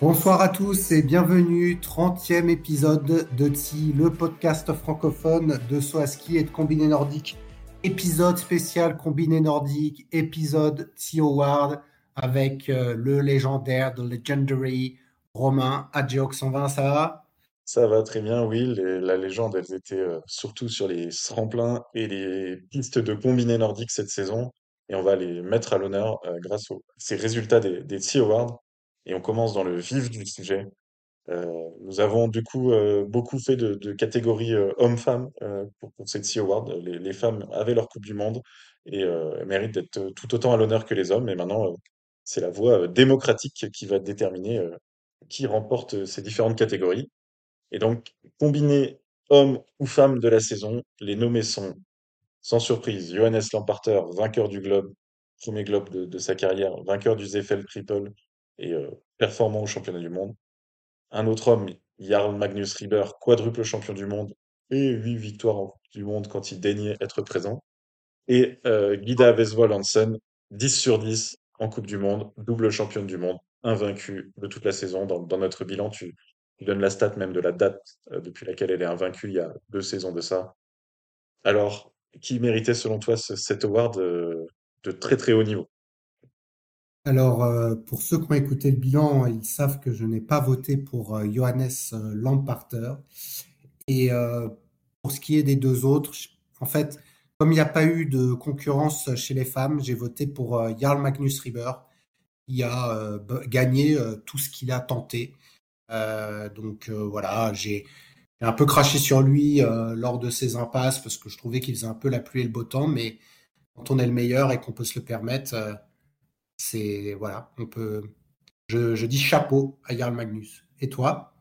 Bonsoir à tous et bienvenue, 30e épisode de TSI, le podcast francophone de Soaski et de Combiné Nordique. Épisode spécial Combiné Nordique, épisode TSI Award avec euh, le légendaire, the legendary Romain Adjioc 120, ça va? Ça va très bien, oui. la légende, elles étaient euh, surtout sur les tremplins et les pistes de combiné nordique cette saison. Et on va les mettre à l'honneur euh, grâce aux ces résultats des, des TSI Awards. Et on commence dans le vif du sujet. Euh, nous avons du coup euh, beaucoup fait de, catégories euh, hommes-femmes pour, pour ces TSI Awards. Les, femmes avaient leur Coupe du Monde et méritent d'être tout autant à l'honneur que les hommes. Et maintenant, c'est la voie démocratique qui va déterminer qui remporte ces différentes catégories. Et donc, combiné homme ou femme de la saison, les nommés sont, sans surprise, Johannes Lamparter, vainqueur du Globe, premier Globe de, de sa carrière, vainqueur du Zefel Triple et performant au championnat du monde. Un autre homme, Jarl Magnus Rieber, quadruple champion du monde et huit victoires en Coupe du Monde quand il daignait être présent. Et Guida Vesvold Hansen, 10 sur 10 en Coupe du Monde, double championne du monde, invaincue de toute la saison. Dans, notre bilan, tu, tu donnes la stat même de la date euh, depuis laquelle elle est invaincue il y a deux saisons de ça. Alors, qui méritait selon toi ce- cet award euh, de très très haut niveau? Alors, euh, pour ceux qui ont écouté le bilan, ils savent que je n'ai pas voté pour euh, Johannes euh, Lamparter. Et pour ce qui est des deux autres, en fait, comme il n'y a pas eu de concurrence chez les femmes, j'ai voté pour Jarl Magnus Rieber, qui a gagné tout ce qu'il a tenté. Donc voilà, j'ai un peu craché sur lui lors de ses impasses parce que je trouvais qu'il faisait un peu la pluie et le beau temps, mais quand on est le meilleur et qu'on peut se le permettre, c'est voilà, on peut. Je, dis chapeau à Jarl Magnus. Et toi?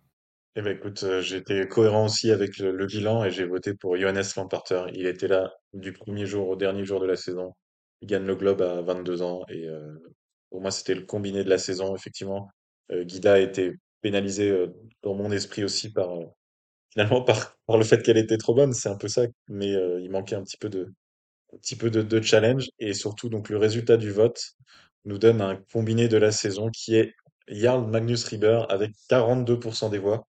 Eh ben écoute, euh, j'étais cohérent aussi avec le, bilan et j'ai voté pour Johannes Lamparter. Il était là du premier jour au dernier jour de la saison. Il gagne le Globe à 22 ans et euh, pour moi c'était le combiné de la saison effectivement. Euh, Guida a été pénalisée dans mon esprit aussi par finalement par, par le fait qu'elle était trop bonne, c'est un peu ça, mais il manquait un petit peu de un petit peu de, de challenge et surtout donc le résultat du vote nous donne un combiné de la saison qui est Jarl Magnus Rieber avec 42% des voix.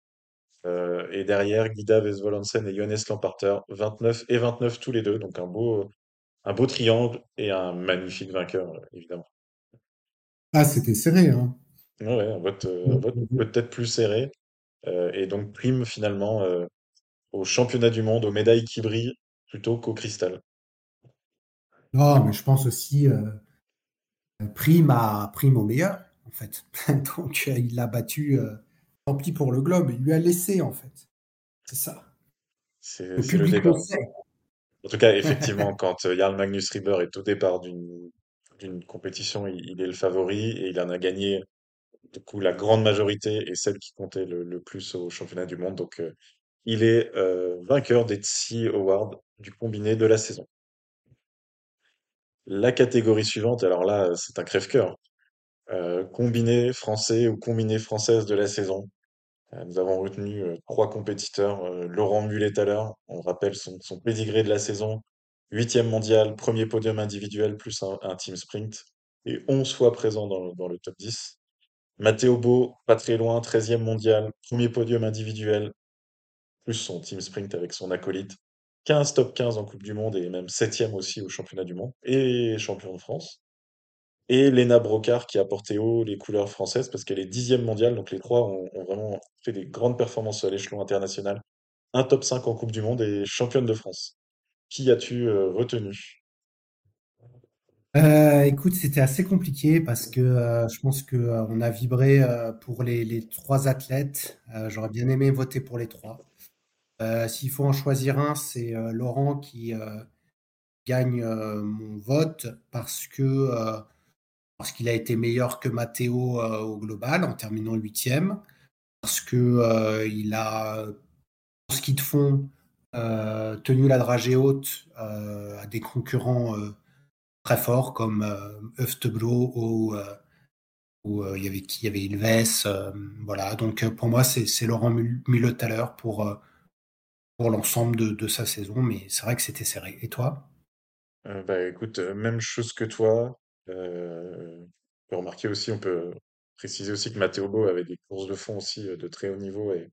Euh, et derrière, Guida Vesvolansen et Johannes Lamparter, 29 et 29 tous les deux. Donc un beau, un beau triangle et un magnifique vainqueur, évidemment. Ah, c'était serré, hein. Ouais, un vote, euh, un vote peut-être plus serré. euh, et donc prime finalement euh, au championnat du monde, aux médailles qui brillent, plutôt qu'au cristal. Non, mais je pense aussi euh, prime à prime au meilleur, en fait. Donc euh, il l'a battu. euh, tant pis pour le globe, il lui a laissé, en fait. C'est ça. C'est Le le débat. En tout cas, effectivement, quand euh, Jarl Magnus Rieber est au départ d'une d'une compétition, il, il est le favori et il en a gagné du coup la grande majorité et celle qui comptait le, le plus au championnat du monde. Donc euh, il est euh, vainqueur des TSI Awards du combiné de la saison. La catégorie suivante, alors là, c'est un crève-cœur. Euh, combiné français ou combiné française de la saison. Euh, nous avons retenu euh, trois compétiteurs. Laurent Mullet-Thaler, on rappelle son, son pédigré de la saison. Huitième mondial, premier podium individuel plus un, team sprint. Et 11 fois présent dans, le- dans le top 10. Matteo Beau, pas très loin, treizième mondial, premier podium individuel, plus son team sprint avec son acolyte. 15 top 15 en Coupe du Monde et même septième aussi au championnat du monde. Et champion de France. Et Lena Brocard qui a porté haut les couleurs françaises parce qu'elle est dixième mondiale, donc les trois ont, vraiment fait des grandes performances à l'échelon international. Un top 5 en Coupe du Monde et championne de France. Qui as-tu euh, retenu? Euh, écoute, c'était assez compliqué parce que euh, je pense que euh, on a vibré pour les, trois athlètes. J'aurais bien aimé voter pour les trois. Euh, s'il faut en choisir un, c'est euh, Laurent qui euh, gagne mon vote parce que parce qu'il a été meilleur que Matteo au global en terminant huitième, parce que il a, en ski de fond, tenu la dragée haute à des concurrents très forts comme Öftebro ou, ou il y avait qui? Il y avait Ilves. voilà, donc pour moi, c'est Laurent Mullethaler pour, pour l'ensemble de, de, sa saison, mais c'est vrai que c'était serré. Et toi? Bah écoute, même chose que toi. Euh, on peut remarquer aussi, on peut préciser aussi que Matteo Bo avait des courses de fond aussi euh, de très haut niveau et,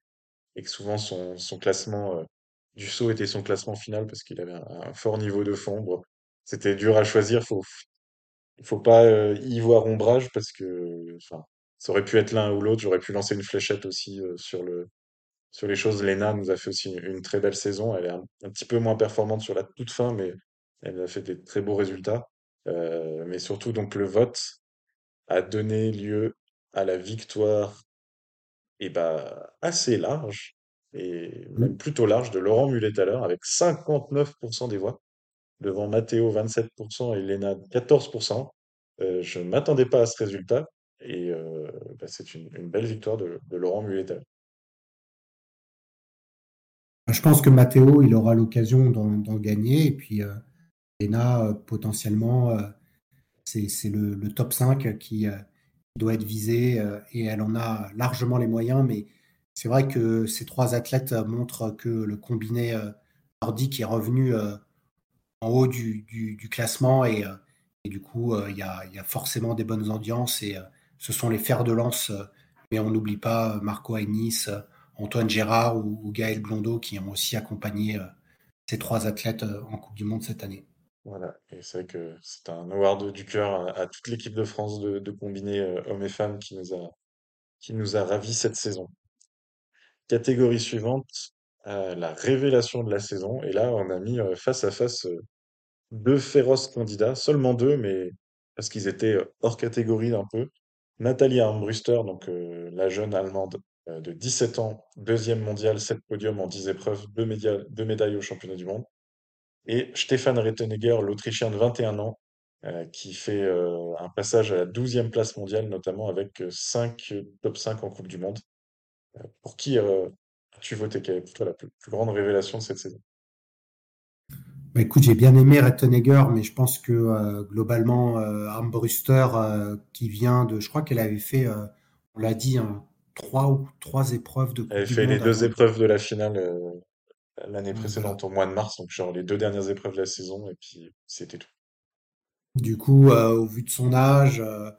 et que souvent son, son classement euh, du saut était son classement final parce qu'il avait un, fort niveau de fond. C'était dur à choisir, faut, faut pas euh, y voir ombrage parce que ça aurait pu être l'un ou l'autre. J'aurais pu lancer une fléchette aussi euh, sur le, sur les choses. Lena nous a fait aussi une, une très belle saison. Elle est un, un petit peu moins performante sur la toute fin, mais elle a fait des très beaux résultats. Euh, mais surtout, donc, le vote a donné lieu à la victoire et bah, assez large, et même Mm. plutôt large, de Laurent Mullet-Thaler, avec 59% des voix, devant Matteo 27% et Lena 14%. Euh, je ne m'attendais pas à ce résultat, et euh, bah, c'est une, une belle victoire de, de Laurent Mullet-Thaler. Je pense que Matteo, il aura l'occasion d'en gagner, et puis euh, Lena, euh, potentiellement, euh, c'est le, top 5 qui euh, doit être visé, euh, et elle en a largement les moyens, mais c'est vrai que ces trois athlètes euh, montrent que le combiné euh, nordique est revenu euh, en haut du, classement et, euh, du coup, euh, il y a, forcément des bonnes audiences et euh, ce sont les fers de lance. euh, mais on n'oublie pas euh, Marco Hainis, euh, Antoine Gérard ou, Gaël Blondeau qui ont aussi accompagné euh, ces trois athlètes euh, en Coupe du Monde cette année. Voilà, et c'est vrai que c'est un award du cœur à, toute l'équipe de France de, combiné euh, hommes et femmes qui nous a, ravis cette saison. Catégorie suivante, la révélation de la saison. Et là, on a mis face à face deux féroces candidats, seulement deux, mais parce qu'ils étaient hors catégorie un peu. Nathalie Armbruster, donc la jeune Allemande de 17 ans, deuxième mondiale, 7 podiums en 10 épreuves, deux, média- deux médailles au championnat du monde. Et Stefan Rettenegger, l'Autrichien de 21 ans, euh, qui fait euh, un passage à la douzième place mondiale, notamment avec euh, 5 top 5 en Coupe du Monde. Pour qui euh, as-tu voté? Quelle est pour toi la plus, grande révélation de cette saison? Bah, écoute, j'ai bien aimé Rettenegger, mais je pense que euh, globalement, euh, Armbruster, euh, qui vient de, je crois qu'elle avait fait, euh, on l'a dit, hein, trois ou trois épreuves de Elle fait les deux épreuves de la finale euh, l'année voilà. précédente, au mois de mars, donc genre les deux dernières épreuves de la saison, et puis c'était tout. Du coup, euh, au vu de son âge, euh,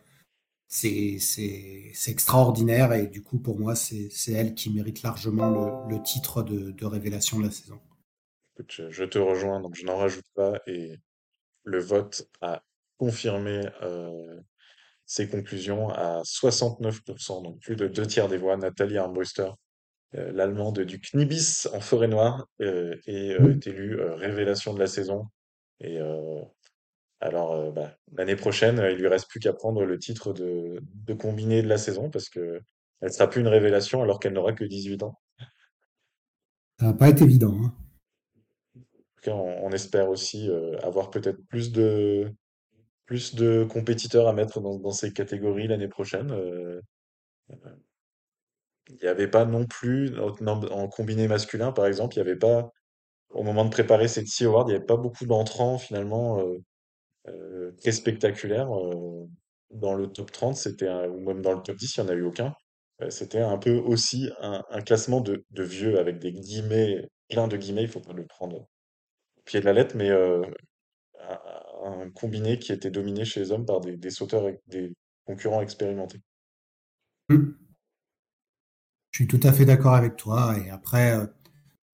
c'est extraordinaire et du coup, pour moi, c'est elle qui mérite largement le, le titre de, de révélation de la saison. Écoute, je, je te rejoins, donc je n'en rajoute pas, et le vote a confirmé euh, ses conclusions à 69%, donc plus de deux tiers des voix. Nathalie Armbruster, euh, l'Allemande du Knibis en forêt noire, euh, est, euh, est élue révélation de la saison. Et alors, bah, l'année prochaine, il lui reste plus qu'à prendre le titre de, de combiné de la saison parce que elle sera plus une révélation alors qu'elle n'aura que 18 ans. Ça n'a pas été évident, hein. En tout cas, on, on espère aussi avoir peut-être plus de, plus de compétiteurs à mettre dans, ces catégories l'année prochaine. Euh, il n'y avait pas non plus, en, combiné masculin par exemple, il n'y avait pas, au moment de préparer ces TI Awards, il n'y avait pas beaucoup d'entrants finalement euh, euh, très spectaculaires. euh, dans le top 30, c'était ou même dans le top 10, il n'y en a eu aucun. Euh, c'était un peu aussi un, classement de, vieux avec des guillemets, plein de guillemets, il faut pas le prendre au pied de la lettre, mais euh, un combiné qui était dominé chez les hommes par des, des sauteurs, et des concurrents expérimentés. Mm. Je suis tout à fait d'accord avec toi. Et après, euh,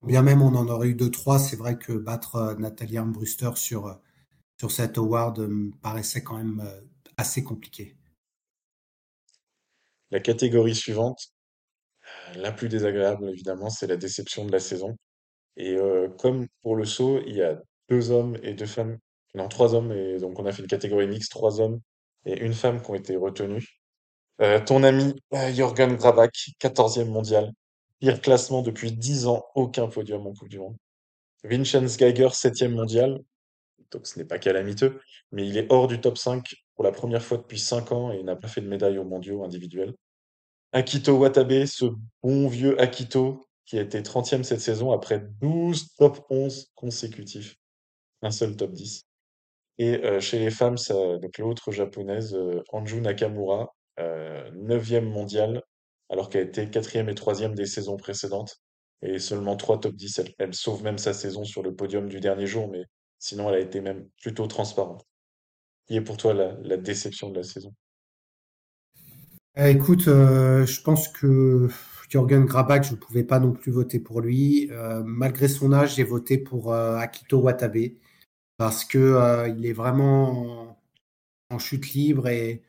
bien même on en aurait eu deux, trois, c'est vrai que battre euh, Nathalie Armbruster sur, euh, sur cet award euh, me paraissait quand même assez compliqué. La catégorie suivante, la plus désagréable évidemment, c'est la déception de la saison. Et euh, comme pour le saut, il y a deux hommes et deux femmes, non, trois hommes, et donc on a fait une catégorie mixte, trois hommes et une femme qui ont été retenus. Euh, ton ami euh, Jürgen Grabach, quatorzième mondial, pire classement depuis 10 ans, aucun podium en Coupe du Monde. Vincenz Geiger, septième mondial, donc ce n'est pas calamiteux, mais il est hors du top 5 pour la première fois depuis 5 ans et n'a pas fait de médaille aux mondiaux individuels. Akito Watabe, ce bon vieux Akito qui a été 30e cette saison après 12 top 11 consécutifs. Un seul top 10. Et euh, chez les femmes, l'autre japonaise, euh, Anju Nakamura, euh, 9e mondiale, alors qu'elle était 4e et 3e des saisons précédentes. Et seulement 3 top 10. Elle, sauve même sa saison sur le podium du dernier jour, mais sinon elle a été même plutôt transparente. Qui est pour toi la, déception de la saison? Euh, écoute, euh, je pense que Jürgen Grabach, je ne pouvais pas non plus voter pour lui. Malgré son âge, j'ai voté pour Akito Watabe parce que euh, il est vraiment en, en chute libre et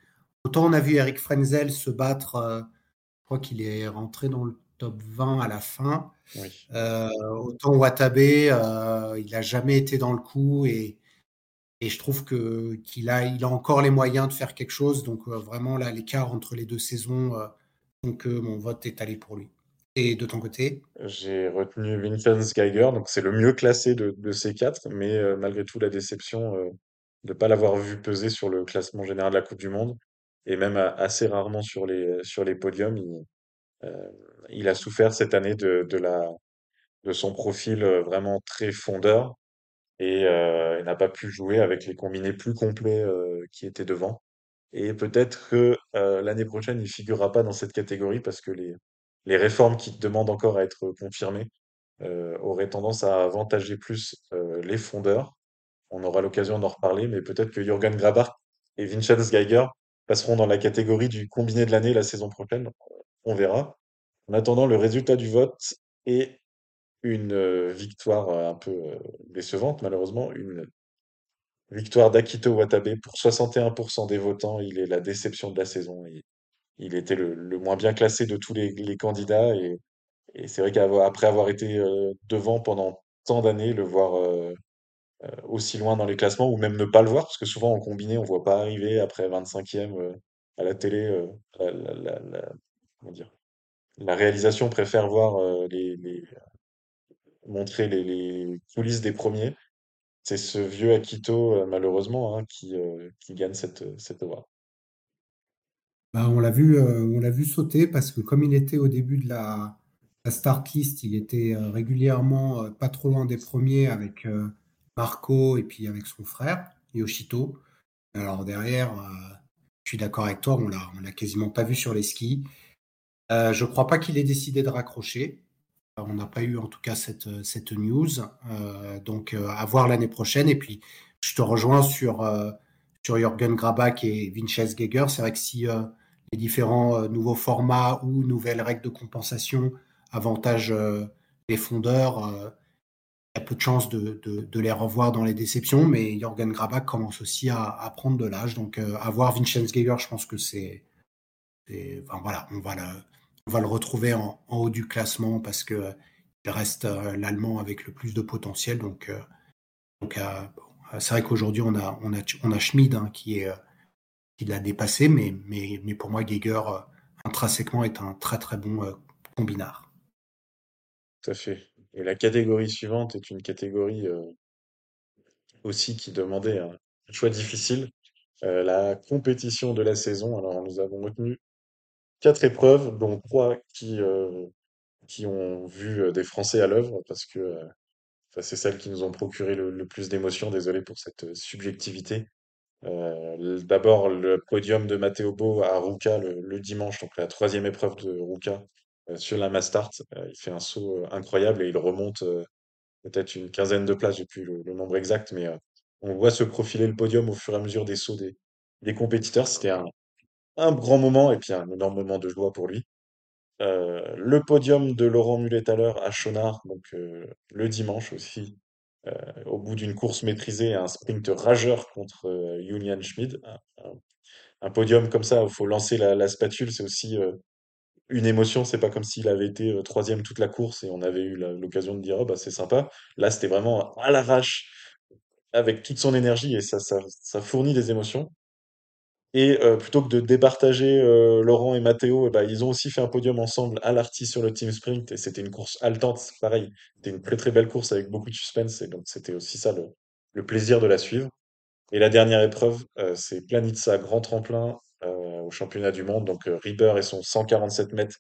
autant on a vu Eric Frenzel se battre, euh, je crois qu'il est rentré dans le top 20 à la fin. Oui. Euh, autant Watabe, il n'a jamais été dans le coup et, et je trouve que qu'il a, il a encore les moyens de faire quelque chose. Donc vraiment là, l'écart entre les deux saisons, donc mon vote est allé pour lui. Et de ton côté? J'ai retenu Vincenz Geiger, donc c'est le mieux classé de, ces quatre, mais euh, malgré tout la déception euh, de ne pas l'avoir vu peser sur le classement général de la Coupe du Monde, et même a- assez rarement sur les, sur les podiums. Il, euh, a souffert cette année de, de son profil euh, vraiment très fondeur, et euh, il n'a pas pu jouer avec les combinés plus complets euh, qui étaient devant. Et peut-être que euh, l'année prochaine, il figurera pas dans cette catégorie parce que les, les réformes qui demandent encore à être confirmées euh, auraient tendance à avantager plus euh, les fondeurs. On aura l'occasion d'en reparler, mais peut-être que Jürgen Grabach et Vincenz Geiger passeront dans la catégorie du combiné de l'année la saison prochaine. On verra. En attendant, le résultat du vote est une euh, victoire un peu décevante, malheureusement, une victoire d'Akito Watabe pour 61% des votants. Il est la déception de la saison. Il était le, moins bien classé de tous les, candidats et, et c'est vrai qu'après avoir été euh, devant pendant tant d'années, le voir euh, euh, aussi loin dans les classements ou même ne pas le voir, parce que souvent en combiné, on voit pas arriver après 25e euh, à la télé. la, réalisation préfère voir les, montrer les, coulisses des premiers. C'est ce vieux Akito, malheureusement, hein, qui, gagne cette, cette. Bah, on l'a vu, euh, on l'a vu sauter parce que comme il était au début de la, la il était euh, régulièrement euh, pas trop loin des premiers avec Marco et puis avec son frère Yoshito. Alors derrière, je suis d'accord avec toi, on l'a, l'a quasiment pas vu sur les skis. Je crois pas qu'il ait décidé de raccrocher. On n'a pas eu en tout cas cette, news. Donc à voir l'année prochaine. Et puis je te rejoins sur, sur Jürgen Grabach et Vincenz Geiger. C'est vrai que si différents euh, nouveaux formats ou nouvelles règles de compensation avantagent euh, les fondeurs, euh, il y a peu de chances de, les revoir dans les déceptions. Mais Jürgen Grabach commence aussi à, prendre de l'âge. Donc euh, à voir Vincenz Geiger, je pense que c'est voilà, on va le, retrouver en, haut du classement parce que euh, il reste euh, l'Allemand avec le plus de potentiel. Donc, euh, euh, euh, c'est vrai qu'aujourd'hui on a, Schmid hein, qui est, euh, qui l'a dépassé, mais, pour moi Geiger euh, intrinsèquement est un très très bon euh, combinard. Tout à fait. Et la catégorie suivante est une catégorie euh, aussi qui demandait un choix difficile. La compétition de la saison. Alors, nous avons retenu quatre épreuves, dont trois qui, ont vu des Français à l'œuvre, parce que c'est celles qui nous ont procuré le, le plus d'émotions. Désolé pour cette subjectivité. Euh, d'abord, le podium de Matteo Bo à Ruka le, dimanche, donc la troisième épreuve de Ruka euh, sur la Mastart. Euh, il fait un saut incroyable et il remonte peut-être une quinzaine de places, j'ai plus le, nombre exact, mais on voit se profiler le podium au fur et à mesure des sauts des, des compétiteurs. C'était un, un grand moment et puis un énorme moment de joie pour lui. Le podium de Laurent Mullet-Thaler à Chonard, donc le dimanche aussi, au bout d'une course maîtrisée, un sprint rageur contre euh, Julian Schmid. Un, podium comme ça il faut lancer la, spatule, c'est aussi euh, une émotion. C'est pas comme s'il avait été euh, troisième toute la course et on avait eu l'occasion de dire oh, bah, c'est sympa. Là, c'était vraiment à l'arrache avec toute son énergie et ça, ça fournit des émotions. Et euh, plutôt que de départager euh, Laurent et Matteo, eh ben, ils ont aussi fait un podium ensemble à l'Arty sur le team sprint et c'était une course haletante, pareil. C'était une très très belle course avec beaucoup de suspense et donc c'était aussi ça le, plaisir de la suivre. Et la dernière épreuve, euh, c'est Planitza grand tremplin au championnat du monde. Donc Rieber et son 147 mètres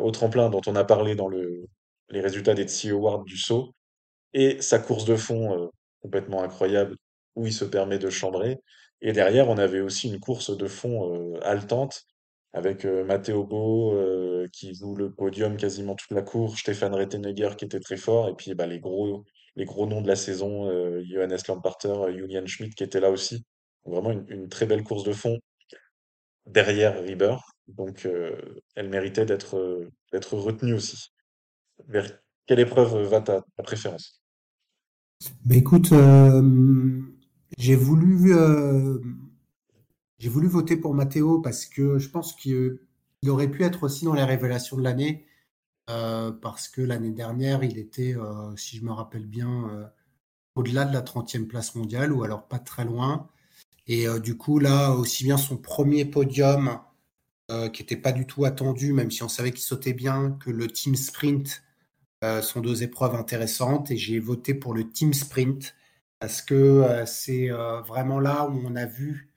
au tremplin dont on a parlé dans le, les résultats des TSI Awards du saut. Et sa course de fond complètement incroyable où il se permet de chambrer. Et derrière, on avait aussi une course de fond euh, haletante avec euh, Matteo Bo euh, qui joue le podium quasiment toute la course, Stéphane Rettenegger qui était très fort, et puis bah, les gros, les gros noms de la saison, euh, Johannes Lamparter, euh, Julian Schmidt qui était là aussi. Vraiment une, très belle course de fond derrière Rieber. Donc elle méritait d'être d'être retenue aussi. Vers quelle épreuve va ta, ta préférence? Bah écoute, j'ai voulu, euh, voulu voter pour Matteo parce que je pense qu'il il aurait pu être aussi dans les révélations de l'année, euh, parce que l'année dernière, il était, euh, si je me rappelle bien, au-delà de la trentième place mondiale ou alors pas très loin. Et du coup, là, aussi bien son premier podium, qui n'était pas du tout attendu, même si on savait qu'il sautait bien, que le team sprint sont deux épreuves intéressantes. Et j'ai voté pour le team sprint parce que c'est vraiment là où on a vu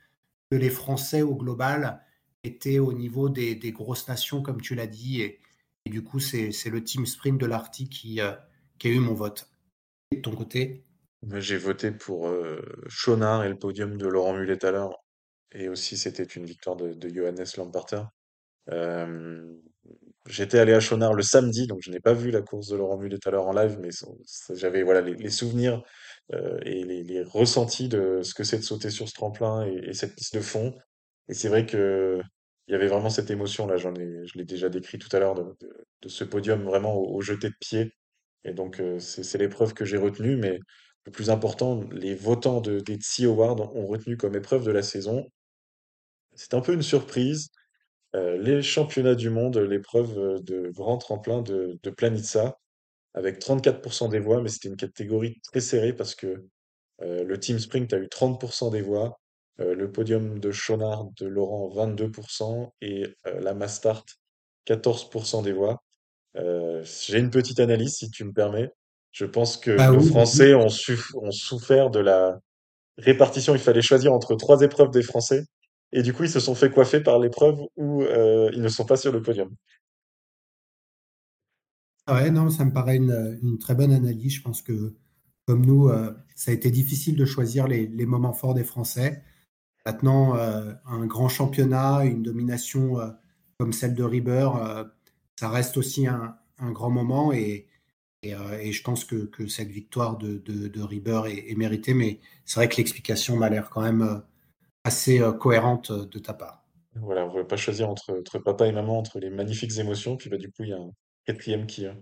que les Français au global étaient au niveau des, grosses nations, comme tu l'as dit. Et, du coup, c'est le team sprint de l'Arctique qui, a eu mon vote. Et de ton côté? J'ai voté pour euh, et le podium de Laurent Mullet tout à l'heure. Et aussi, c'était une victoire de, Johannes Lamparter. J'étais allé à Schonard le samedi, donc je n'ai pas vu la course de Laurent Mullet tout à l'heure en live, mais j'avais voilà les souvenirs euh, et les, ressentis de ce que c'est de sauter sur ce tremplin et, et cette piste de fond. Et c'est vrai que il y avait vraiment cette émotion là. J'en ai, je l'ai déjà décrit tout à l'heure de, ce podium vraiment au, jeté de pied. Et donc euh, c'est l'épreuve que j'ai retenue, mais le plus important, les votants de, des TSI Awards ont retenu comme épreuve de la saison. C'est un peu une surprise euh, les championnats du monde, l'épreuve de grand tremplin de, de Planitza, avec 34% des voix, mais c'était une catégorie très serrée parce que euh, le Team Sprint a eu 30% des voix, euh, le podium de Schonard de Laurent 22% et euh, la Mastart 14% des voix. Euh, j'ai une petite analyse si tu me permets. Je pense que Bah nos oui, Français ont, suff- ont souffert de la répartition. Il fallait choisir entre trois épreuves des Français. Et du coup, ils se sont fait coiffer par l'épreuve où ils ne sont pas sur le podium. Ouais, non, ça me paraît une, très bonne analyse. Je pense que, comme nous, euh, ça a été difficile de choisir les, moments forts des Français. Maintenant, euh, un grand championnat, une domination euh, comme celle de Rieber, ça reste aussi un, grand moment et, je pense que, cette victoire de, de, est, méritée. Mais c'est vrai que l'explication m'a l'air quand même assez cohérente de ta part. Voilà, on ne pouvait pas choisir entre, entre papa et maman, entre les magnifiques émotions. Puis bah, du coup, il y a un quatrième qui, euh,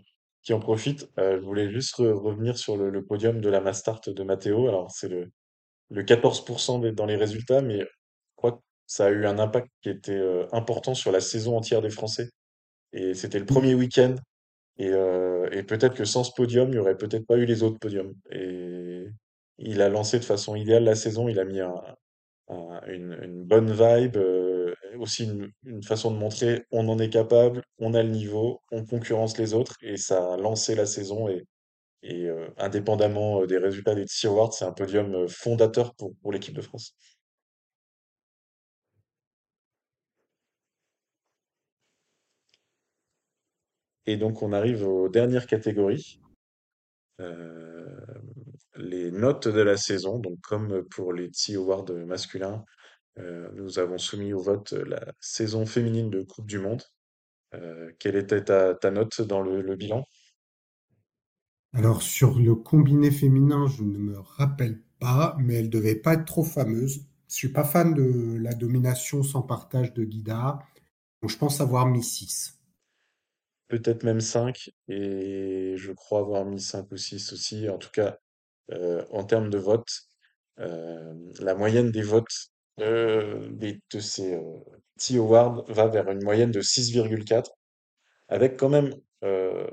qui en profite. Euh, je voulais juste re- revenir sur le, le podium de la Mastart de Matteo. Alors, c'est le, le 14% des- dans les résultats, mais je crois que ça a eu un impact qui était euh, important sur la saison entière des Français. Et c'était le premier week-end. Et, euh, et peut-être que sans ce podium, il n'y aurait peut-être pas eu les autres podiums. Et il a lancé de façon idéale la saison. Il a mis un, un- une, une bonne vibe, euh, aussi une, façon de montrer on en est capable, on a le niveau, on concurrence les autres. Et ça a lancé la saison. Et, euh, indépendamment euh, des résultats des TSI Awards, c'est un podium euh, fondateur pour, pour l'équipe de France. Et donc on arrive aux dernières catégories. les notes de la saison. Donc, comme pour les TSI Awards masculins, nous avons soumis au vote la saison féminine de Coupe du Monde. Euh, quelle était ta, ta note dans le, le bilan? Alors, sur le combiné féminin, je ne me rappelle pas, mais elle devait pas être trop fameuse. Je suis pas fan de la domination sans partage de Guida, donc je pense avoir mis 6. Peut-être même 5, et je crois avoir mis 5 ou 6 aussi. En tout cas, euh, en termes de vote, euh, la moyenne des votes euh, des- de ces euh, TSI Awards va vers une moyenne de 6,4, avec quand même euh,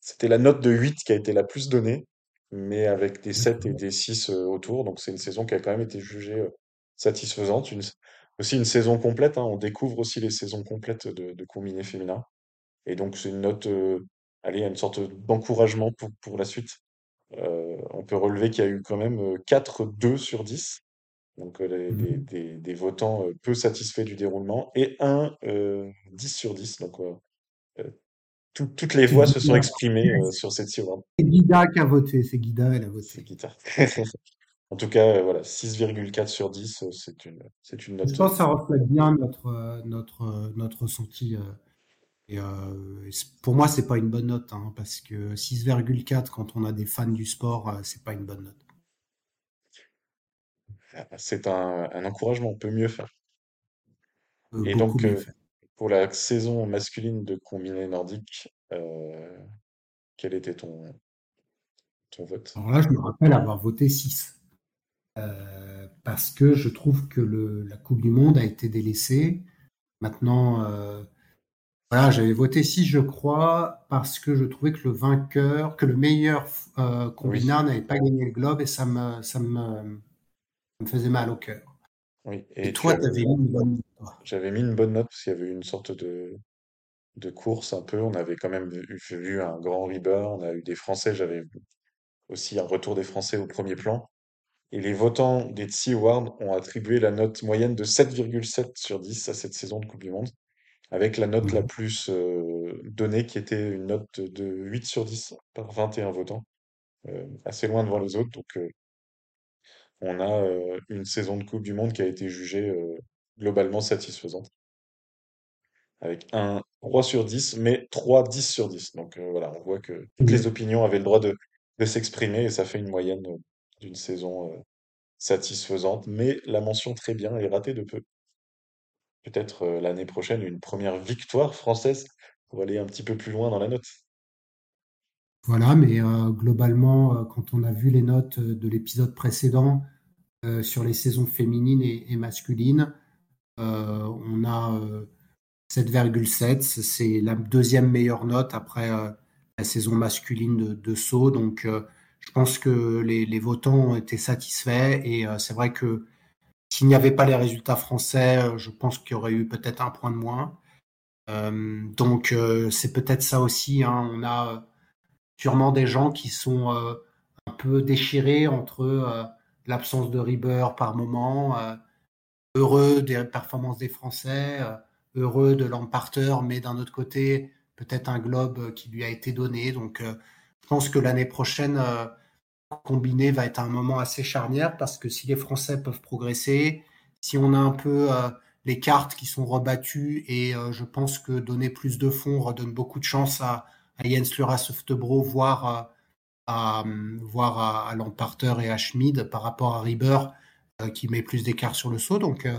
C'était la note de 8 qui a été la plus donnée, mais avec des 7 et des 6 euh, autour. Donc c'est une saison qui a quand même été jugée euh, satisfaisante. Une- aussi une saison complète, hein. On découvre aussi les saisons complètes de, de combiné féminin. Et donc c'est une note, euh, allez, une sorte d'encouragement pour, pour la suite. Euh, on peut relever qu'il y a eu quand même euh, 4 2 sur 10, donc euh, les- Mhm. des- des votants euh, peu satisfaits du déroulement, et un euh, 10 sur 10. Donc euh, euh, tout- toutes les voix se sont exprimées euh, sur cette Award. c'est Guida qui a voté. C'est Guida, elle a C'est voté. En tout cas, euh, voilà, 6,4 sur 10, euh, c'est une, c'est une Je note. pense euh, que ça reflète bien notre, euh, notre, euh, notre ressenti. euh, et, euh, et c- pour moi, c'est pas une bonne note, hein, parce que 6,4 quand on a des fans du sport, euh, c'est pas une bonne note. C'est un, un encouragement, on peut mieux faire. Euh, Et donc, euh, pour la saison masculine de combiné nordique, euh, quel était ton, ton vote? Alors là, je me rappelle avoir voté 6. Euh, parce que je trouve que le, la Coupe du Monde a été délaissée. Maintenant, voilà, j'avais voté 6, je crois, parce que je trouvais que le vainqueur, que le meilleur euh, Oui, combinard n'avait pas gagné le globe et ça me, ça me, ça me faisait mal au cœur. oui. Et toi, tu avais mis une bonne victoire. j'avais mis une bonne note parce qu'il y avait eu une sorte de, de course un peu. On avait quand même vu, vu un grand Rieber, on a eu des Français, j'avais aussi un retour des Français au premier plan. Et les votants des TSI Awards ont attribué la note moyenne de 7,7 sur 10 à cette saison de Coupe du Monde, avec la note la Ouais. plus euh, donnée qui était une note de 8 sur 10 par 21 votants, euh, assez loin devant les autres. Donc euh, on a euh, une saison de Coupe du Monde qui a été jugée euh, globalement satisfaisante, avec un 3 sur 10, mais 3 10 sur 10. Donc euh, voilà, on voit que toutes les opinions avaient le droit de, de s'exprimer et ça fait une moyenne d'une saison satisfaisante, mais la mention très bien est ratée de peu. Peut-être l'année prochaine une première victoire française pour aller un petit peu plus loin dans la note. Voilà, mais euh, globalement, euh, quand on a vu les notes euh, de l'épisode précédent sur les saisons féminines et, masculines, on a euh, 7,7, c'est la deuxième meilleure note après la saison masculine de, de saut. Donc, je pense que les, votants ont été satisfaits et c'est vrai que s'il n'y avait pas les résultats français, je pense qu'il y aurait eu peut-être un point de moins. Donc, c'est peut-être ça aussi. hein. On a sûrement des gens qui sont euh, un peu déchirés entre euh, l'absence de Rieber par moment, euh, heureux des performances des Français, heureux de l'emparter, mais d'un autre côté, peut-être un globe qui lui a été donné. Donc, je pense que l'année prochaine, combiné va être un moment assez charnière parce que si les Français peuvent progresser, si on a un peu les cartes qui sont rebattues et je pense que donner plus de fonds redonne beaucoup de chance à, à Jens Lura Softebro, voire euh, à, voire à, et à Schmid par rapport à Rieber euh, qui met plus d'écart sur le saut. Donc, euh,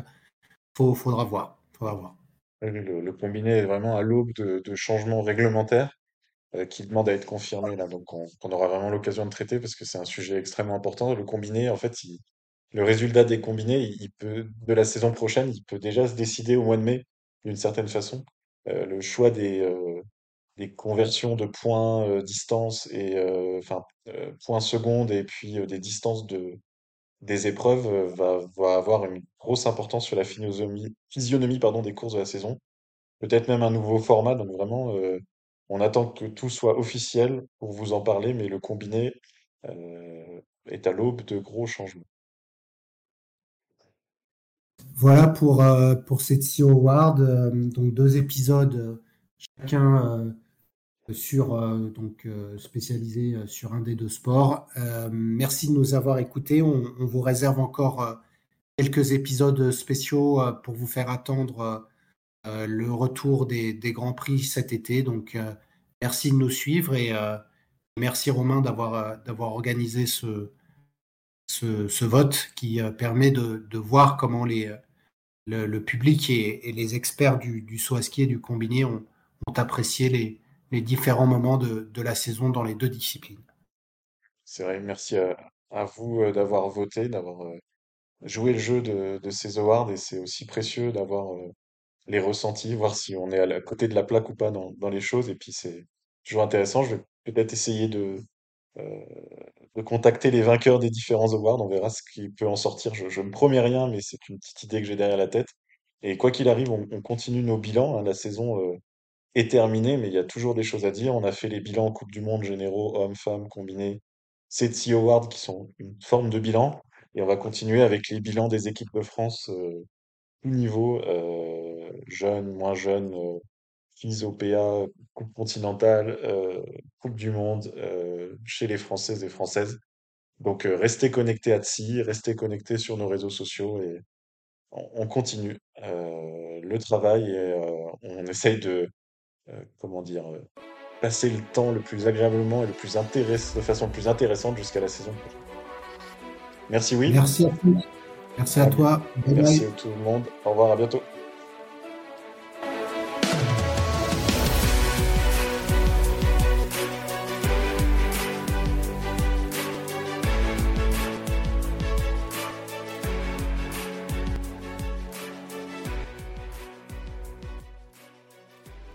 faut, faudra voir. Le, combiné est vraiment à l'aube de, changements réglementaires euh, qui demandent à être confirmés là, donc on, aura vraiment l'occasion de traiter parce que c'est un sujet extrêmement important. Le combiné, en fait, il- le résultat des combinés, il, il de la saison prochaine, il peut déjà se décider au mois de mai d'une certaine façon. Euh, le choix des, euh, des conversions de points euh, distance et euh, enfin euh, points secondes et puis euh, des distances de des épreuves va, va avoir une grosse importance sur la physionomie, physionomie pardon, des courses de la saison. Peut-être même un nouveau format, donc vraiment on attend que tout soit officiel pour vous en parler, mais le combiné est à l'aube de gros changements. Voilà pour, pour cette CEO Award. Donc, deux épisodes, chacun sur, euh, donc, euh, spécialisé euh, sur un des deux sports. Merci de nous avoir écoutés. On, vous réserve encore quelques épisodes spéciaux pour vous faire attendre le retour des, Grands Prix cet été. Donc, merci de nous suivre et merci Romain d'avoir organisé ce, ce, vote qui permet de, de voir comment les, le, public et, les experts du, du saut à ski et du combiné ont apprécié les, les différents moments de, la saison dans les deux disciplines. C'est vrai, merci à, vous euh, d'avoir voté, d'avoir euh, joué le jeu de, ces awards et c'est aussi précieux d'avoir euh, les ressentis, voir si on est à côté de la plaque ou pas dans, les choses. Et puis c'est toujours intéressant. Je vais peut-être essayer de, de contacter les vainqueurs des différents awards. On verra ce qui peut en sortir. Je, je me promets rien, mais c'est une petite idée que j'ai derrière la tête. Et quoi qu'il arrive, on, on continue nos bilans. hein. La saison euh, est terminée, mais il y a toujours des choses à dire. On a fait les bilans Coupe du Monde généraux, hommes, femmes, combinés, ces TI Awards qui sont une forme de bilan. Et on va continuer avec les bilans des équipes de France, euh, tout niveau, euh, jeunes, moins jeunes, euh, FIS, OPA, Coupe continentale, euh, Coupe du monde, euh, chez les Françaises et Françaises. Donc, euh, restez connectés à TSI, restez connectés sur nos réseaux sociaux et on, on continue le travail et on essaye de, comment dire, euh, passer le temps le plus agréablement et le plus intéress de façon le plus intéressante jusqu'à la saison prochaine. Merci, Will. Merci à tous. Merci à toi. Bye Merci bye. à tout le monde. Au revoir, à bientôt.